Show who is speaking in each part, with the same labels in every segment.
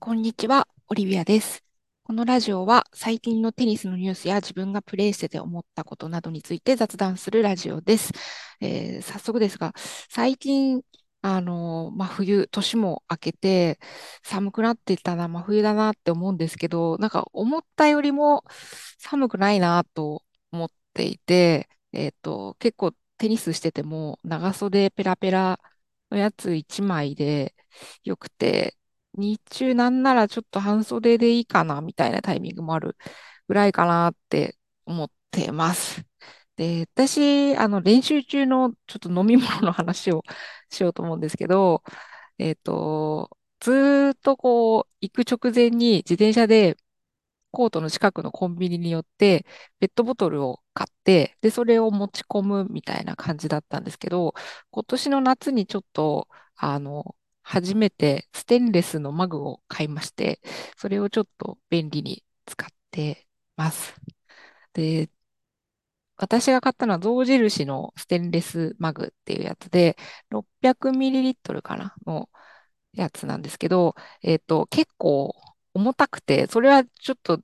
Speaker 1: こんにちは、オリビアです。このラジオは最近のテニスのニュースや自分がプレイしてて思ったことなどについて雑談するラジオです。えー、早速ですが、最近、あの、まあ、冬、年も明けて寒くなってたな、真冬だなって思うんですけど、なんか思ったよりも寒くないなと思っていて、えっと、結構テニスしてても長袖ペラペラのやつ1枚でよくて、日中なんならちょっと半袖でいいかなみたいなタイミングもあるぐらいかなって思ってます。で、私、あの、練習中のちょっと飲み物の話をしようと思うんですけど、えっと、ずーっとこう、行く直前に自転車でコートの近くのコンビニによって、ペットボトルを買って、で、それを持ち込むみたいな感じだったんですけど、今年の夏にちょっと、あの、初めてステンレスのマグを買いまして、それをちょっと便利に使ってます。で、私が買ったのは象印のステンレスマグっていうやつで、600ml かなのやつなんですけど、えっと、結構重たくて、それはちょっと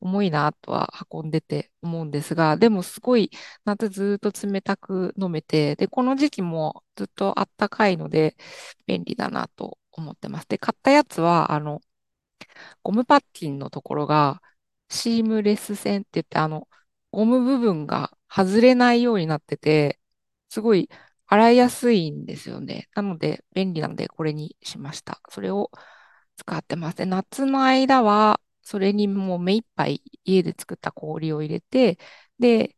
Speaker 1: 重いなとは運んでて思うんですが、でもすごい夏ずっと冷たく飲めて、で、この時期もずっとあったかいので便利だなと思ってます。で、買ったやつは、あの、ゴムパッキンのところがシームレス線って言って、あの、ゴム部分が外れないようになってて、すごい洗いやすいんですよね。なので便利なのでこれにしました。それを使ってます。夏の間は、それにもう目いっぱい家で作った氷を入れて、で、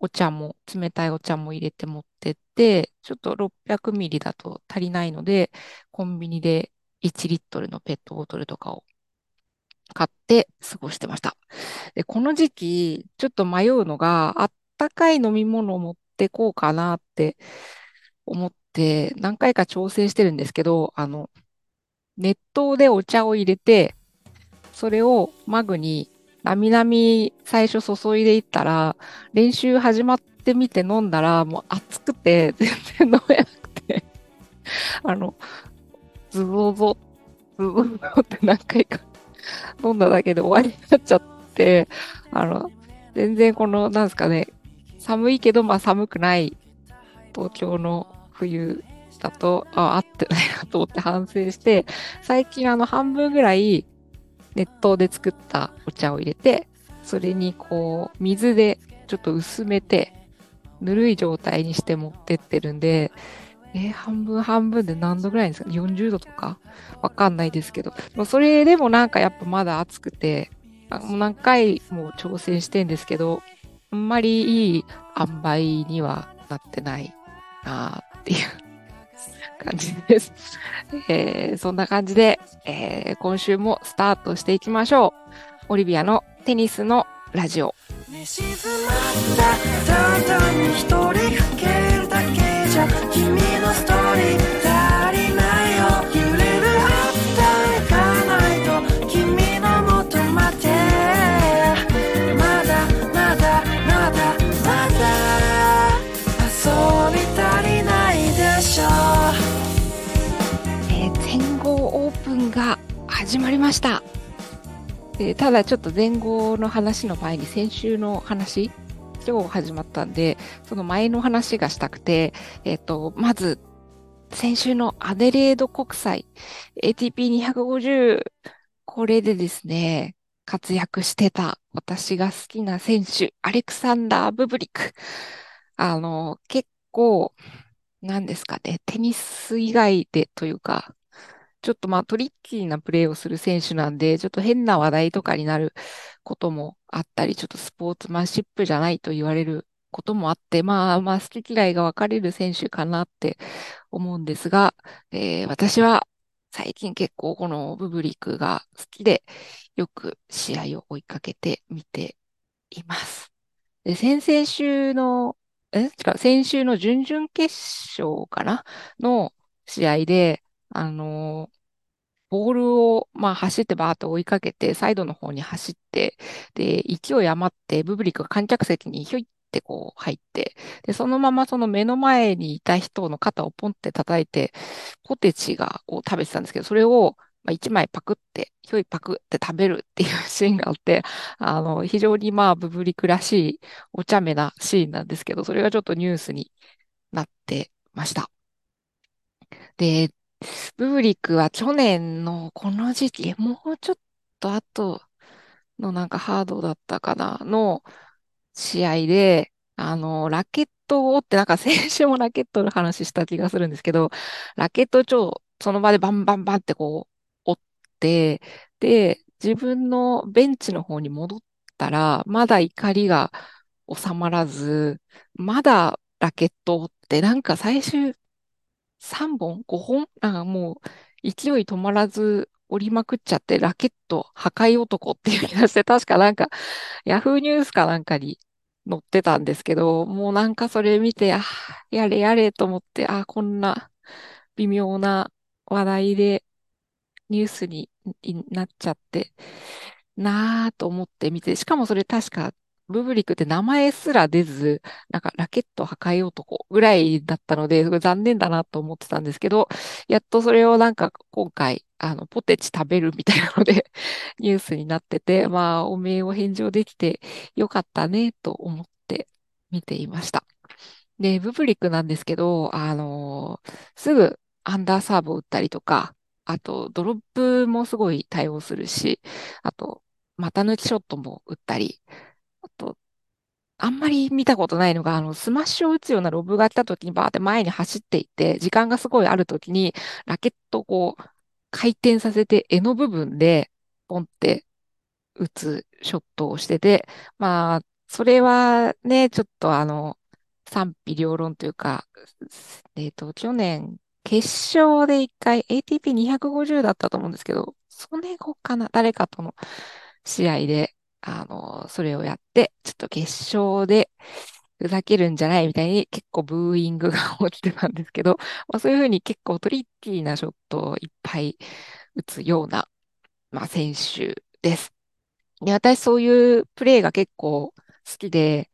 Speaker 1: お茶も、冷たいお茶も入れて持ってって、ちょっと600ミリだと足りないので、コンビニで1リットルのペットボトルとかを買って過ごしてました。で、この時期、ちょっと迷うのが、あったかい飲み物を持ってこうかなって思って、何回か調整してるんですけど、あの、熱湯でお茶を入れて、それをマグになみなみ最初注いでいったら、練習始まってみて飲んだら、もう熱くて全然飲めなくて。あの、ズボゾ、ズボゾって何回か飲んだだけで終わりになっちゃって、あの、全然この、なんですかね、寒いけど、まあ寒くない東京の冬だと、あ、合ってないなと思って反省して、最近あの半分ぐらい熱湯で作ったお茶を入れて、それにこう、水でちょっと薄めて、ぬるい状態にして持ってってるんで、えー、半分半分で何度ぐらいですか ?40 度とか？わかんないですけど。それでもなんかやっぱまだ暑くて、もう何回も挑戦してんですけど、あんまりいい塩梅にはなってないなっていう感じです。えー、そんな感じで、えー、今週もスタートしていきましょう。オリビアのテニスのラジオ。寝静まったただに一人吹けるだけじゃ君始まりました。えー、ただちょっと前後の話の前に先週の話、今日始まったんで、その前の話がしたくて、えっ、ー、と、まず、先週のアデレード国際 ATP250、これでですね、活躍してた私が好きな選手、アレクサンダー・ブブリック。あの、結構、何ですかね、テニス以外でというか、ちょっとまあトリッキーなプレーをする選手なんで、ちょっと変な話題とかになることもあったり、ちょっとスポーツマンシップじゃないと言われることもあって、まあまあ好き嫌いが分かれる選手かなって思うんですが、えー、私は最近結構このブブリックが好きで、よく試合を追いかけて見ています。で、先々週の、え？違う、先週の準々決勝かな？の試合で、あの、ボールを、まあ、走ってバーッと追いかけて、サイドの方に走って、で、勢い余って、ブブリックが観客席にひょいってこう入って、で、そのままその目の前にいた人の肩をポンって叩いて、ポテチがこう食べてたんですけど、それをまあ、1枚パクって、ひょいパクって食べるっていうシーンがあって、あの、非常にまあ、ブブリクらしいお茶目なシーンなんですけど、それがちょっとニュースになってました。で、ブブリックは去年のこの時期、もうちょっと後のなんかハードだったかな、の試合で、あの、ラケットを折って、なんか先週もラケットの話した気がするんですけど、ラケット超、その場でバンバンバンってこう、折って、で、自分のベンチの方に戻ったら、まだ怒りが収まらず、まだラケットを折って、なんか最終3本 ?5 本？なんかもう勢い止まらず折りまくっちゃって、ラケット破壊男っていう気がして、確かなんかヤフーニュースかなんかに載ってたんですけど、もうなんかそれ見て、あ、やれやれと思って、あ、こんな微妙な話題でニュースになっちゃってなぁと思って見て、しかもそれ確かブブリックって名前すら出ず、なんかラケット破壊男ぐらいだったので、すごい残念だなと思ってたんですけど、やっとそれをなんか今回、あの、ポテチ食べるみたいなので ニュースになってて、まあ、お名を返上できてよかったね、と思って見ていました。で、ブブリックなんですけど、あのー、すぐアンダーサーブを打ったりとか、あと、ドロップもすごい対応するし、あと、股抜きショットも打ったり、あんまり見たことないのが、あの、スマッシュを打つようなロブが来た時にバーって前に走っていって、時間がすごいある時に、ラケットをこう、回転させて、柄の部分で、ポンって打つショットをしてて、まあ、それはね、ちょっとあの、賛否両論というか、えっと、去年、決勝で一回 ATP250 だったと思うんですけど、それ後かな、誰かとの試合で、あの、それをやって、ちょっと決勝でふざけるんじゃないみたいに結構ブーイングが起きてたんですけど、まあ、そういうふうに結構トリッキーなショットをいっぱい打つような、まあ、選手です。で、私そういうプレーが結構好きで、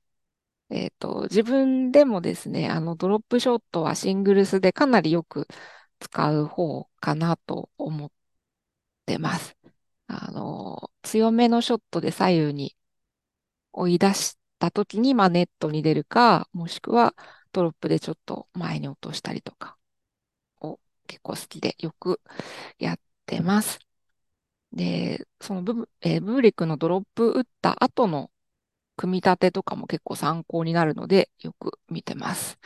Speaker 1: えっと、自分でもですね、あの、ドロップショットはシングルスでかなりよく使う方かなと思ってます。あの、強めのショットで左右に追い出した時に、まあ、ネットに出るか、もしくはドロップでちょっと前に落としたりとかを結構好きでよくやってます。で、そのブブ、えー、ブーリックのドロップ打った後の組み立てとかも結構参考になるので、よく見てます。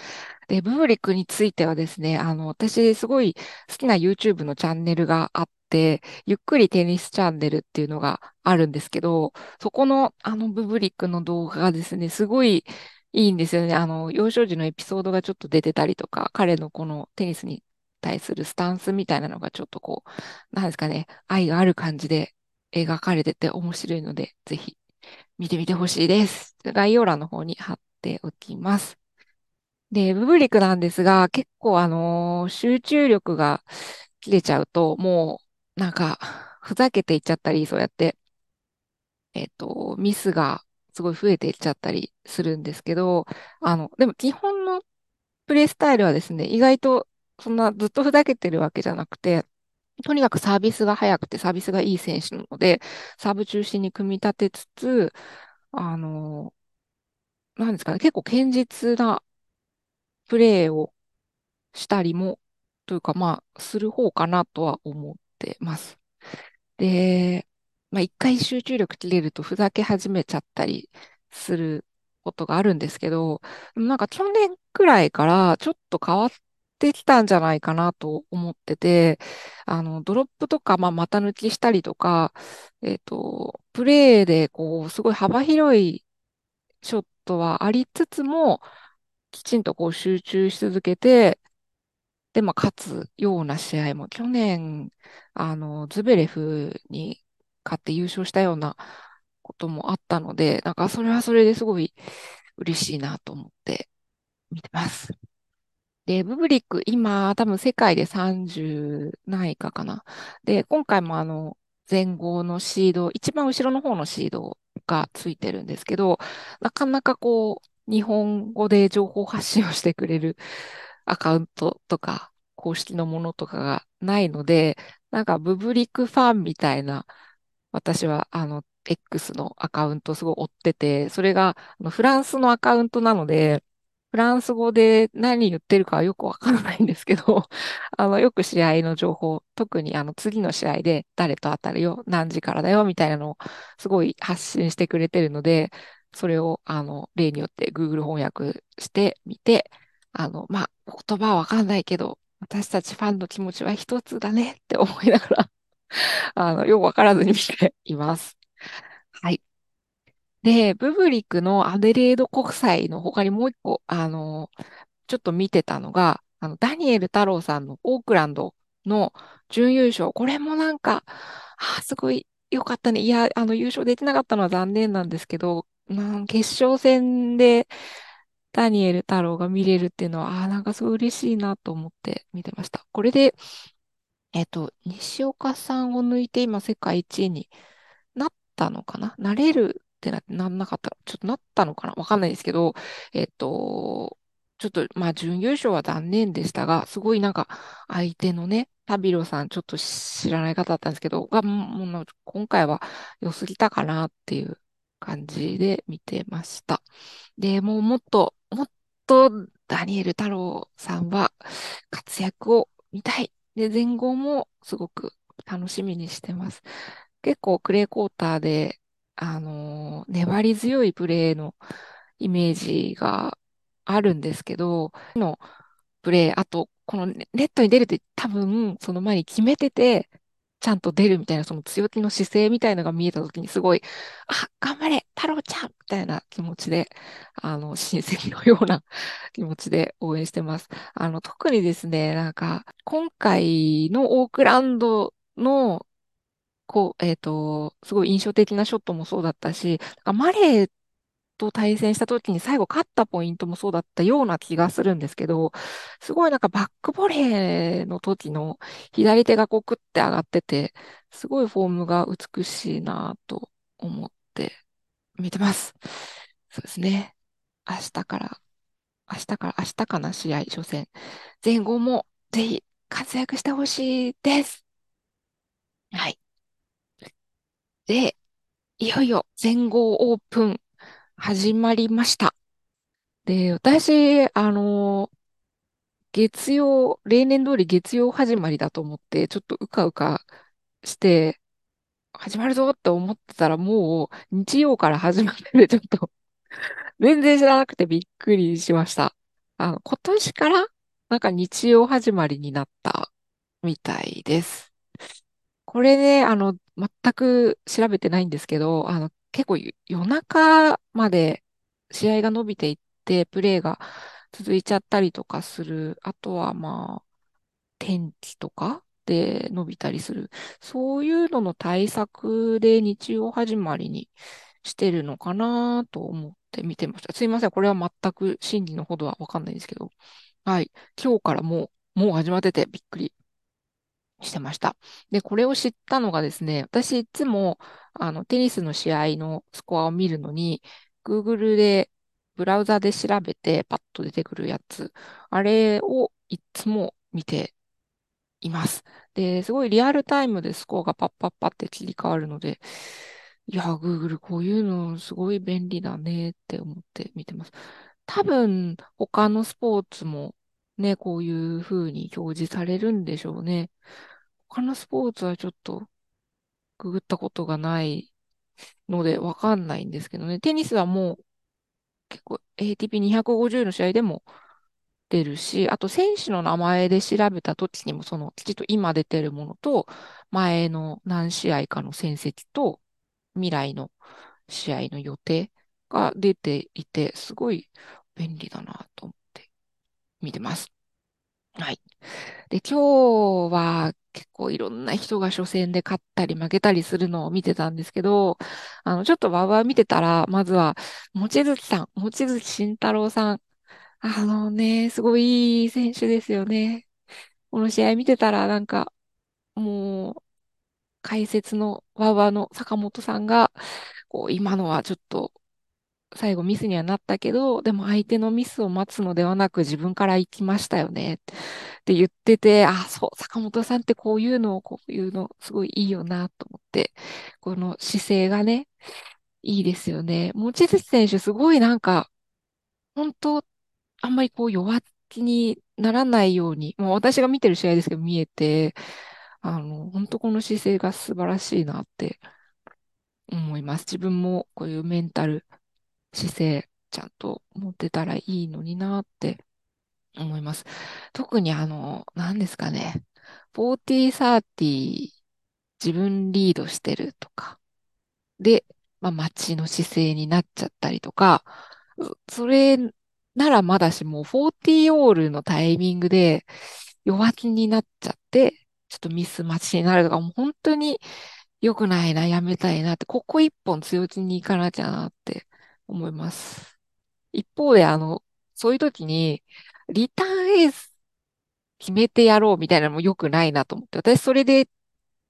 Speaker 1: で、ブーリックについてはですね、あの、私すごい好きな YouTube のチャンネルがあって、ゆっくりテニスチャンネルっていうのがあるんですけど、そこのあのブブリックの動画がですね、すごいいいんですよね。あの、幼少時のエピソードがちょっと出てたりとか、彼のこのテニスに対するスタンスみたいなのがちょっとこう、なんですかね、愛がある感じで描かれてて面白いので、ぜひ見てみてほしいです。概要欄の方に貼っておきます。で、ブブリックなんですが、結構あのー、集中力が切れちゃうと、もう、なんか、ふざけていっちゃったり、そうやって、えっと、ミスがすごい増えていっちゃったりするんですけど、あの、でも基本のプレイスタイルはですね、意外とそんなずっとふざけてるわけじゃなくて、とにかくサービスが速くてサービスがいい選手なので、サーブ中心に組み立てつつ、あの、なんですかね、結構堅実なプレーをしたりも、というかまあ、する方かなとは思ってます。で、まあ一回集中力切れるとふざけ始めちゃったりすることがあるんですけど、なんか去年くらいからちょっと変わってきたんじゃないかなと思ってて、あの、ドロップとか、まあ、股抜きしたりとか、えっと、プレーで、こう、すごい幅広いショットはありつつも、きちんとこう集中し続けて、で、まあ、勝つような試合も、去年、あの、ズベレフに勝って優勝したようなこともあったので、なんかそれはそれですごい嬉しいなと思って見てます。で、ブブリック、今、多分世界で30ないかかな。で、今回もあの、前後のシード、一番後ろの方のシードがついてるんですけど、なかなかこう、日本語で情報発信をしてくれるアカウントとか、公式のものとかがないので、なんかブブリックファンみたいな、私はあの、X のアカウントをすごい追ってて、それがあのフランスのアカウントなので、フランス語で何言ってるかはよくわからないんですけど、あの、よく試合の情報、特にあの、次の試合で誰と当たるよ、何時からだよ、みたいなのをすごい発信してくれてるので、それを、あの、例によって Google 翻訳してみて、あの、まあ、言葉はわかんないけど、私たちファンの気持ちは一つだねって思いながら あの、よくわからずに見ています。はい。で、ブブリックのアデレード国際の他にもう一個、あの、ちょっと見てたのが、あの、ダニエル太郎さんのオークランドの準優勝。これもなんか、あ、すごい良かったね。いや、あの、優勝できなかったのは残念なんですけど、なん決勝戦でダニエル太郎が見れるっていうのは、ああ、なんかすごい嬉しいなと思って見てました。これで、えっと、西岡さんを抜いて今世界一位になったのかな？なれるってなって、なんなかったちょっとなったのかな？わかんないですけど、えっと、ちょっと、まあ、準優勝は残念でしたが、すごいなんか、相手のね、タビロさん、ちょっと知らない方だったんですけど、が、もう今回は良すぎたかなっていう感じで見てました。で、もうもっと、もっとダニエル太郎さんは活躍を見たい。で、前後もすごく楽しみにしてます。結構クレーコーターで、あのー、粘り強いプレーのイメージがあるんですけど、のプレー、あと、このネットに出るって多分、その前に決めてて、ちゃんと出るみたいな、その強気の姿勢みたいのが見えたときに、すごい、あ、頑張れ、太郎ちゃんみたいな気持ちで、あの、親戚のような気持ちで応援してます。あの、特にですね、なんか、今回のオークランドの、こう、えっと、すごい印象的なショットもそうだったし、マレーと対戦した時に最後勝ったポイントもそうだったような気がするんですけど、すごいなんかバックボレーの時の左手がこうクッて上がってて、すごいフォームが美しいなと思って見てます。そうですね。明日から、明日から、明日かな試合、初戦。前後もぜひ活躍してほしいです。はい。で、いよいよ全豪オープン始まりました。で、私、あの、月曜、例年通り月曜始まりだと思って、ちょっとうかうかして、始まるぞって思ってたらもう日曜から始まってて、ちょっと全然知らなくてびっくりしました。あの、今年からなんか日曜始まりになったみたいです。これね、あの、全く調べてないんですけど、あの、結構夜中まで試合が伸びていって、プレーが続いちゃったりとかする。あとはまあ、天気とかで伸びたりする。そういうのの対策で日曜始まりにしてるのかなと思って見てました。すいません。これは全く真理のほどはわかんないんですけど。はい。今日からもう、もう始まっててびっくりしてました。で、これを知ったのがですね、私いつも、あの、テニスの試合のスコアを見るのに、Google で、ブラウザで調べてパッと出てくるやつ、あれをいつも見ています。で、すごいリアルタイムでスコアがパッパッパって切り替わるので、いや、Google こういうのすごい便利だねって思って見てます。多分、他のスポーツもね、こういう風に表示されるんでしょうね。他のスポーツはちょっとググったことがないのでわかんないんですけどね。テニスはもう結構 ATP250 の試合でも出るし、あと選手の名前で調べた時にもそのきちっと今出てるものと前の何試合かの戦績と未来の試合の予定が出ていて、すごい便利だなと思って見てます。はい。で、今日は結構いろんな人が初戦で勝ったり負けたりするのを見てたんですけど、あの、ちょっとワウワウ見てたら、まずは、望月さん、望月慎太郎さん。あのね、すごいいい選手ですよね。この試合見てたら、なんか、もう、解説のワウワウの坂本さんが、こう、今のはちょっと、最後ミスにはなったけど、でも相手のミスを待つのではなく自分から行きましたよねって言ってて、あ、そう、坂本さんってこういうのを、こういうのすごいいいよなと思って、この姿勢がね、いいですよね。望月選手すごいなんか、本当あんまりこう弱気にならないように、もう私が見てる試合ですけど見えて、あの、本当この姿勢が素晴らしいなって思います。自分もこういうメンタル姿勢ちゃんと持ってたらいいのになって思います。特にあの、何ですかね。40、30自分リードしてるとか。で、まあ、待ちの姿勢になっちゃったりとか、それならまだしも、40オールのタイミングで弱気になっちゃって、ちょっとミス待ちになるとか、もう本当に良くないな、やめたいなって、ここ一本強気に行かなきゃなって思います。一方で、あの、そういう時に、リターンエース決めてやろうみたいなのも良くないなと思って、私それで、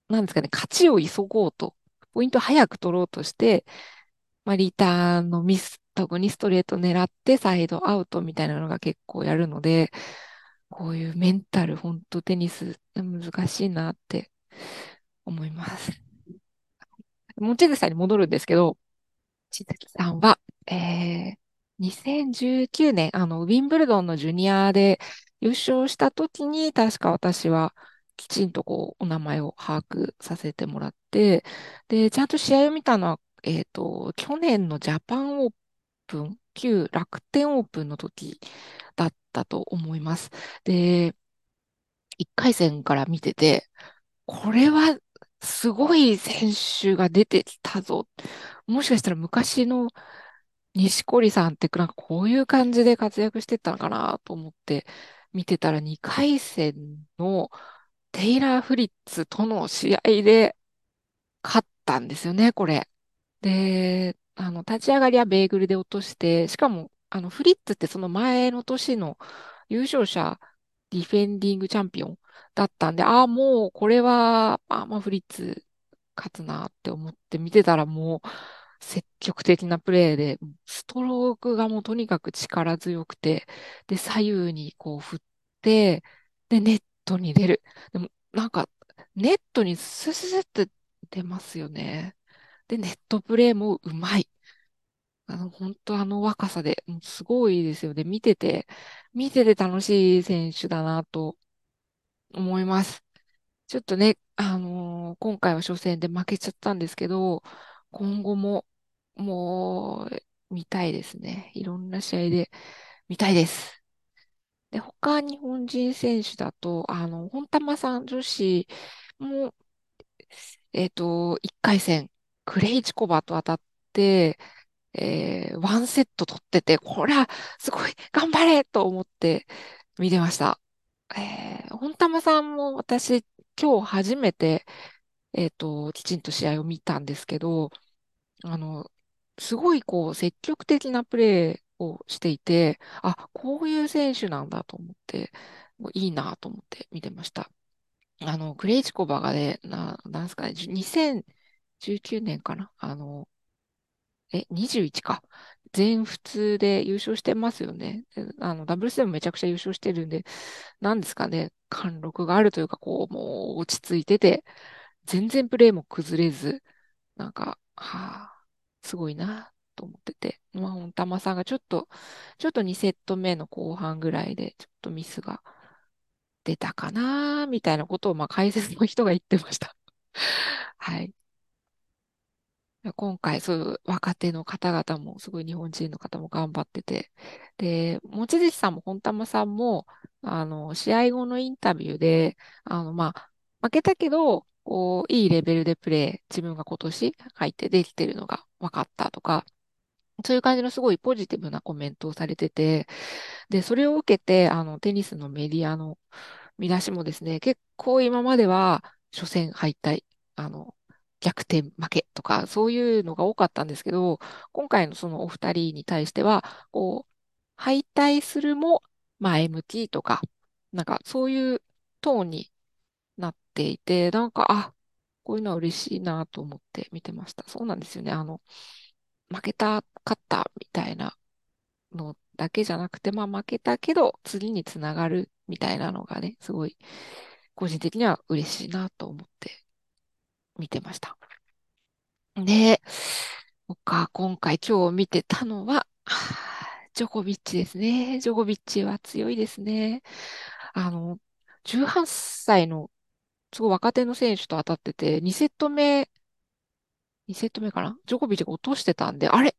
Speaker 1: なんですかね、勝ちを急ごうと、ポイント早く取ろうとして、まあ、リターンのミス、特にストレート狙ってサイドアウトみたいなのが結構やるので、こういうメンタル、本当テニス難しいなって思います。持ち草に戻るんですけど、千月さんは、えー、2019年、あの、ウィンブルドンのジュニアで優勝した時に、確か私はきちんとこう、お名前を把握させてもらって、で、ちゃんと試合を見たのは、えっと、去年のジャパンオープン、旧楽天オープンの時だったと思います。で、1回戦から見てて、これはすごい選手が出てきたぞ。もしかしたら昔の西堀さんってこういう感じで活躍してたのかなと思って見てたら2回戦のテイラー・フリッツとの試合で勝ったんですよね、これ。で、あの、立ち上がりはベーグルで落として、しかも、あの、フリッツってその前の年の優勝者、ディフェンディングチャンピオンだったんで、ああ、もうこれは、あまあ、フリッツ勝つなって思って見てたらもう、積極的なプレーで、ストロークがもうとにかく力強くて、で、左右にこう振って、で、ネットに出る。でも、なんか、ネットにスススって出ますよね。で、ネットプレーもうまい。あの、本当あの若さで、すごいですよね。見てて、見てて楽しい選手だなと思います。ちょっとね、あのー今回は初戦で負けちゃったんですけど、今後も、もう、見たいですね。いろんな試合で見たいです。で、他日本人選手だと、あの、本玉さん女子も、えっと、1回戦、クレイチコバと当たって、えー、ワンセット取ってて、これはすごい、頑張れと思って見てました。えー、本玉さんも私、今日初めて、えっと、きちんと試合を見たんですけど、あの、すごいこう、積極的なプレーをしていて、あ、こういう選手なんだと思って、いいなと思って見てました。あの、クレイチコバがね、な、なんすかね、2019年かなあの、え、21か。全仏で優勝してますよね。あの、ダブルスでもめちゃくちゃ優勝してるんで、なんですかね、貫禄があるというか、こう、もう落ち着いてて、全然プレーも崩れず、なんか、はあ、すごいなと思ってて。まあ、本玉さんがちょっと、ちょっと2セット目の後半ぐらいで、ちょっとミスが出たかなみたいなことを、まあ、解説の人が言ってました。はい。今回、そういう若手の方々も、すごい日本人の方も頑張ってて、で、望月さんも本玉さんも、あの、試合後のインタビューで、あの、まあ、負けたけど、こう、いいレベルでプレー、自分が今年入ってできてるのが分かったとか、そういう感じのすごいポジティブなコメントをされてて、で、それを受けて、あの、テニスのメディアの見出しもですね、結構今までは初戦敗退、あの、逆転負けとか、そういうのが多かったんですけど、今回のそのお二人に対しては、こう、敗退するも、まあ MT とか、なんかそういうトーンになっていて、なんか、あ、こういうのは嬉しいなと思って見てました。そうなんですよね。あの、負けた、勝ったみたいなのだけじゃなくて、まあ負けたけど次につながるみたいなのがね、すごい個人的には嬉しいなと思って見てました。で、他今回今日見てたのは、ジョコビッチですね。ジョコビッチは強いですね。あの、18歳のすごい若手の選手と当たってて、2セット目、2セット目かな？ジョコビッチが落としてたんで、あれ？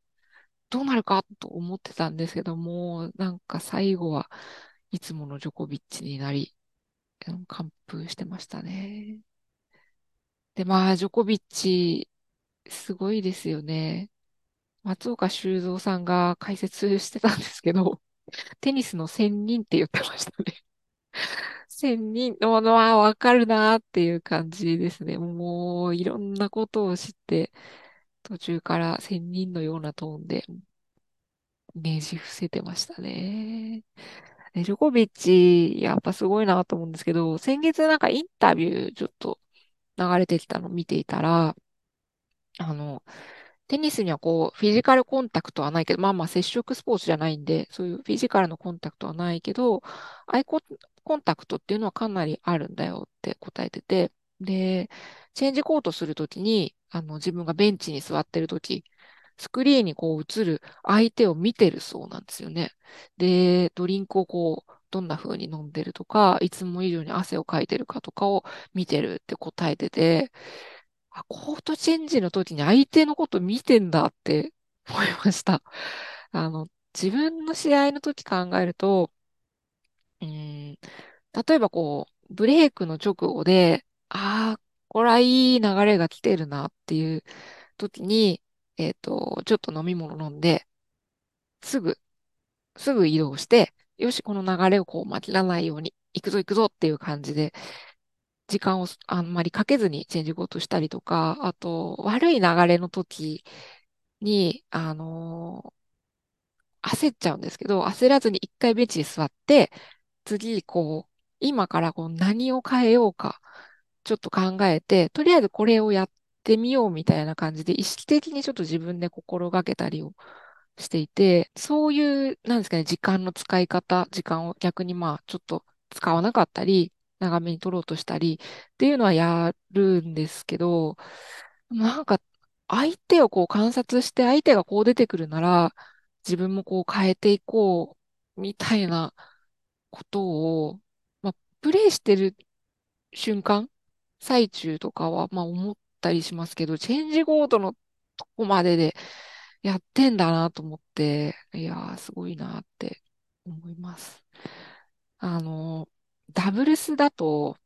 Speaker 1: どうなるかと思ってたんですけども、なんか最後はいつものジョコビッチになり、完封してましたね。で、まあ、ジョコビッチ、すごいですよね。松岡修造さんが解説してたんですけど、テニスの仙人って言ってましたね。仙人のものはわかるなっていう感じですね。もう、いろんなことを知って、途中から仙人のようなトーンで、ねじ伏せてましたね。ジョコビッチ、やっぱすごいなと思うんですけど、先月なんかインタビューちょっと流れてきたのを見ていたら、あの、テニスにはこう、フィジカルコンタクトはないけど、まあまあ接触スポーツじゃないんで、そういうフィジカルのコンタクトはないけど、アイココンタクトっていうのはかなりあるんだよって答えてて、で、チェンジコートするときに、あの、自分がベンチに座ってるとき、スクリーンにこう映る相手を見てるそうなんですよね。で、ドリンクをこう、どんな風に飲んでるとか、いつも以上に汗をかいてるかとかを見てるって答えてて、あ、コートチェンジの時に相手のこと見てんだって 思いました。あの、自分の試合の時考えると、うん、例えばこう、ブレイクの直後で、ああ、これはいい流れが来てるなっていう時に、えっと、ちょっと飲み物飲んで、すぐ、すぐ移動して、よし、この流れをこう、巻きらないように、行くぞ行くぞっていう感じで、時間をあんまりかけずにチェンジゴートしたりとか、あと、悪い流れの時に、あの、焦っちゃうんですけど、焦らずに一回ベンチに座って、次、こう、今からこう何を変えようか、ちょっと考えて、とりあえずこれをやってみようみたいな感じで、意識的にちょっと自分で心がけたりをしていて、そういう、なんですかね、時間の使い方、時間を逆にまあ、ちょっと使わなかったり、長めに取ろうとしたりっていうのはやるんですけど、なんか、相手をこう観察して相手がこう出てくるなら、自分もこう変えていこうみたいなことを、まあ、プレイしてる瞬間、最中とかは、まあ思ったりしますけど、チェンジゴードのとこまででやってんだなと思って、いやー、すごいなって思います。あの、ダブルスだと、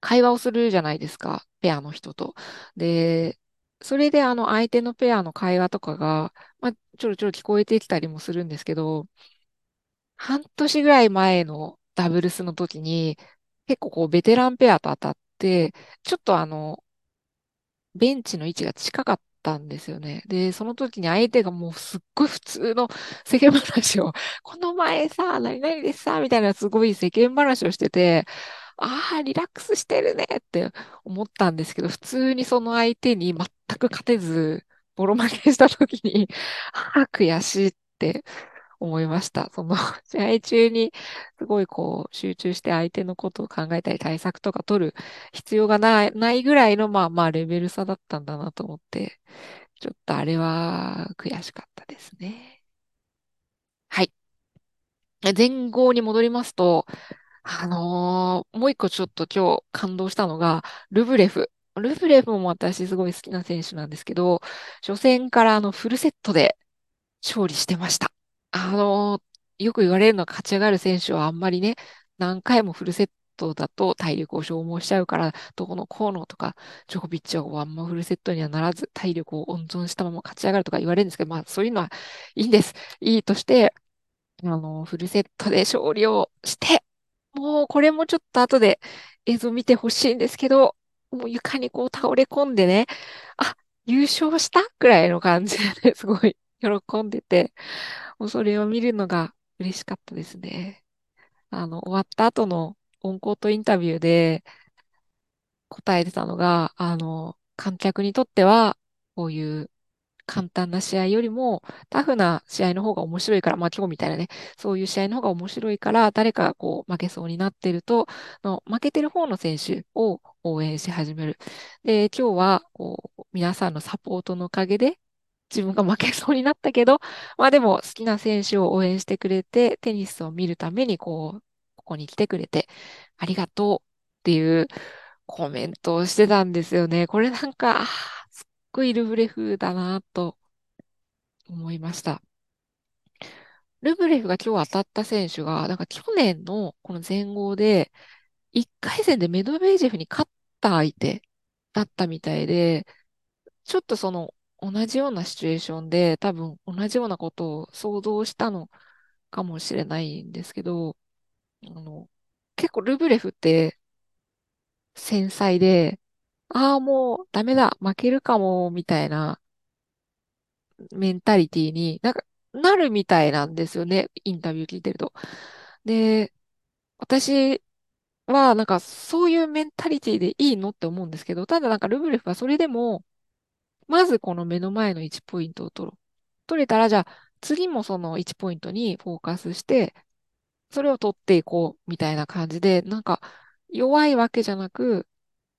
Speaker 1: 会話をするじゃないですか、ペアの人と。で、それであの相手のペアの会話とかが、まあ、ちょろちょろ聞こえてきたりもするんですけど、半年ぐらい前のダブルスの時に、結構こうベテランペアと当たって、ちょっとあの、ベンチの位置が近かったたんですよね。で、その時に相手がもうすっごい普通の世間話を、この前さ、何々でさ、みたいなすごい世間話をしてて、ああ、リラックスしてるねって思ったんですけど、普通にその相手に全く勝てず、ボロ負けした時に、ああ、悔しいって思いました。その 試合中にすごいこう集中して相手のことを考えたり対策とか取る必要がない、ないぐらいのまあまあレベル差だったんだなと思って、ちょっとあれは悔しかったですね。はい。前後に戻りますと、あのー、もう一個ちょっと今日感動したのが、ルブレフ。ルブレフも私すごい好きな選手なんですけど、初戦からあのフルセットで勝利してました。あの、よく言われるのは勝ち上がる選手はあんまりね、何回もフルセットだと体力を消耗しちゃうから、どこのこうのとか、ジョコビッチはあんまフルセットにはならず、体力を温存したまま勝ち上がるとか言われるんですけど、まあそういうのはいいんです。いいとして、あの、フルセットで勝利をして、もうこれもちょっと後で映像見てほしいんですけど、もう床にこう倒れ込んでね、あ、優勝したくらいの感じで、すごい喜んでて、もうそれを見るのが嬉しかったですね。あの、終わった後のオンコートインタビューで答えてたのが、あの、観客にとっては、こういう簡単な試合よりもタフな試合の方が面白いから、まあ今日みたいなね、そういう試合の方が面白いから、誰かがこう負けそうになってると、の負けてる方の選手を応援し始める。で、今日はこう皆さんのサポートのおかげで、自分が負けそうになったけど、まあでも好きな選手を応援してくれて、テニスを見るためにこう、ここに来てくれて、ありがとうっていうコメントをしてたんですよね。これなんか、すっごいルブレフだなと思いました。ルブレフが今日当たった選手が、なんか去年のこの全豪で、1回戦でメドベージェフに勝った相手だったみたいで、ちょっとその同じようなシチュエーションで多分同じようなことを想像したのかもしれないんですけど、あの、結構ルブレフって繊細で、ああ、もうダメだ、負けるかも、みたいなメンタリティになんかなるみたいなんですよね。インタビュー聞いてると。で、私はなんかそういうメンタリティでいいのって思うんですけど、ただなんかルブレフはそれでも、まずこの目の前の1ポイントを取ろう。取れたら、じゃあ次もその1ポイントにフォーカスして、それを取っていこうみたいな感じで、なんか弱いわけじゃなく、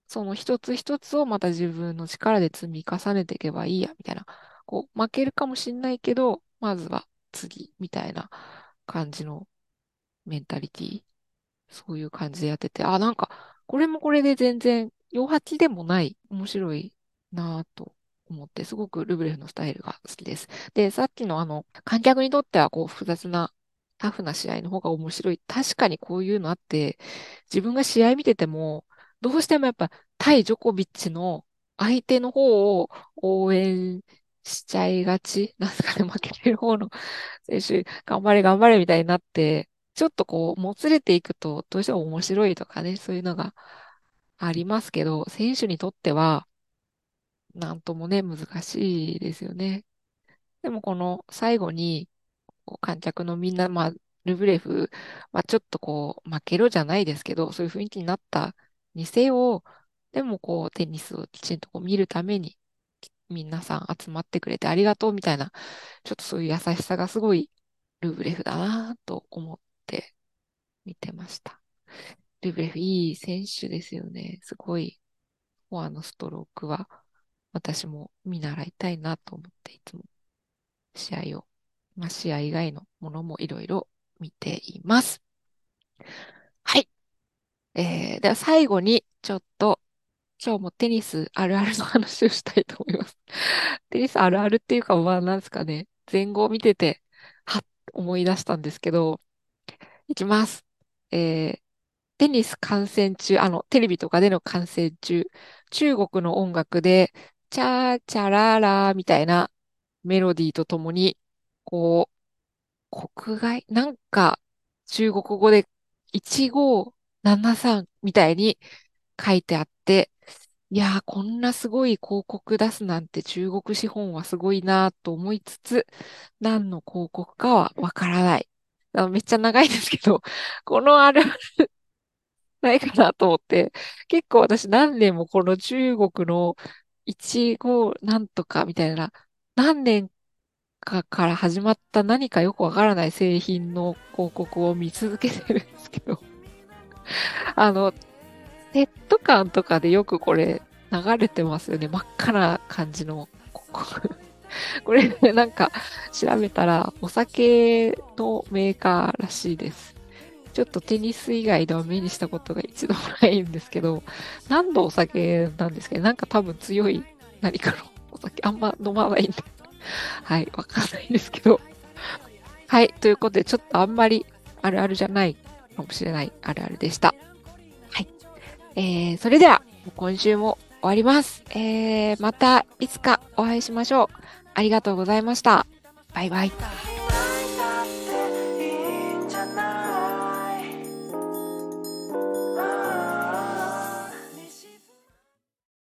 Speaker 1: その一つ一つをまた自分の力で積み重ねていけばいいや、みたいな。こう、負けるかもしんないけど、まずは次、みたいな感じのメンタリティ。そういう感じでやってて、あ、なんか、これもこれで全然、弱八でもない、面白いなぁと思って、すごくルブレフのスタイルが好きです。で、さっきのあの、観客にとってはこう、複雑なタフな試合の方が面白い。確かにこういうのあって、自分が試合見てても、どうしてもやっぱ対ジョコビッチの相手の方を応援しちゃいがち。なんすかね、負けてる方の選手、頑張れ頑張れみたいになって、ちょっとこう、もつれていくと、どうしても面白いとかね、そういうのがありますけど、選手にとっては、なんともね、難しいですよね。でもこの最後に、こう観客のみんな、まあ、ルブレフはちょっとこう、負けろじゃないですけど、そういう雰囲気になったにせよ、でもこう、テニスをきちんとこう見るために、皆さん集まってくれてありがとうみたいな、ちょっとそういう優しさがすごいルブレフだなと思って見てました。ルブレフいい選手ですよね。すごい、フォアのストロークは私も見習いたいなと思っていつも試合をまあ、試合以外のものもいろいろ見ています。はい。えー、では最後にちょっと今日もテニスあるあるの話をしたいと思います。テニスあるあるっていうか、まあなんですかね、前後を見てて、はっ、思い出したんですけど、いきます。えー、テニス観戦中、あの、テレビとかでの観戦中、中国の音楽で、チャーチャララーみたいなメロディーとともに、こう、国外なんか、中国語で1573みたいに書いてあって、いやー、こんなすごい広告出すなんて中国資本はすごいなと思いつつ、何の広告かはわからない。めっちゃ長いですけど、このあるあるないかなと思って、結構私何年もこの中国の15なんとかみたいな、何年かから始まった何かよくわからない製品の広告を見続けてるんですけど あの、ネット感とかでよくこれ流れてますよね。真っ赤な感じの広告 これ、ね、なんか調べたらお酒のメーカーらしいです。ちょっとテニス以外では目にしたことが一度もないんですけど、何のお酒なんですけど、なんか多分強い何かのお酒あんま飲まないんで はい、わかんないですけど。はい、ということで、ちょっとあんまりあるあるじゃないかもしれないあるあるでした。はい。えー、それでは、今週も終わります。えー、またいつかお会いしましょう。ありがとうございました。バイバイ。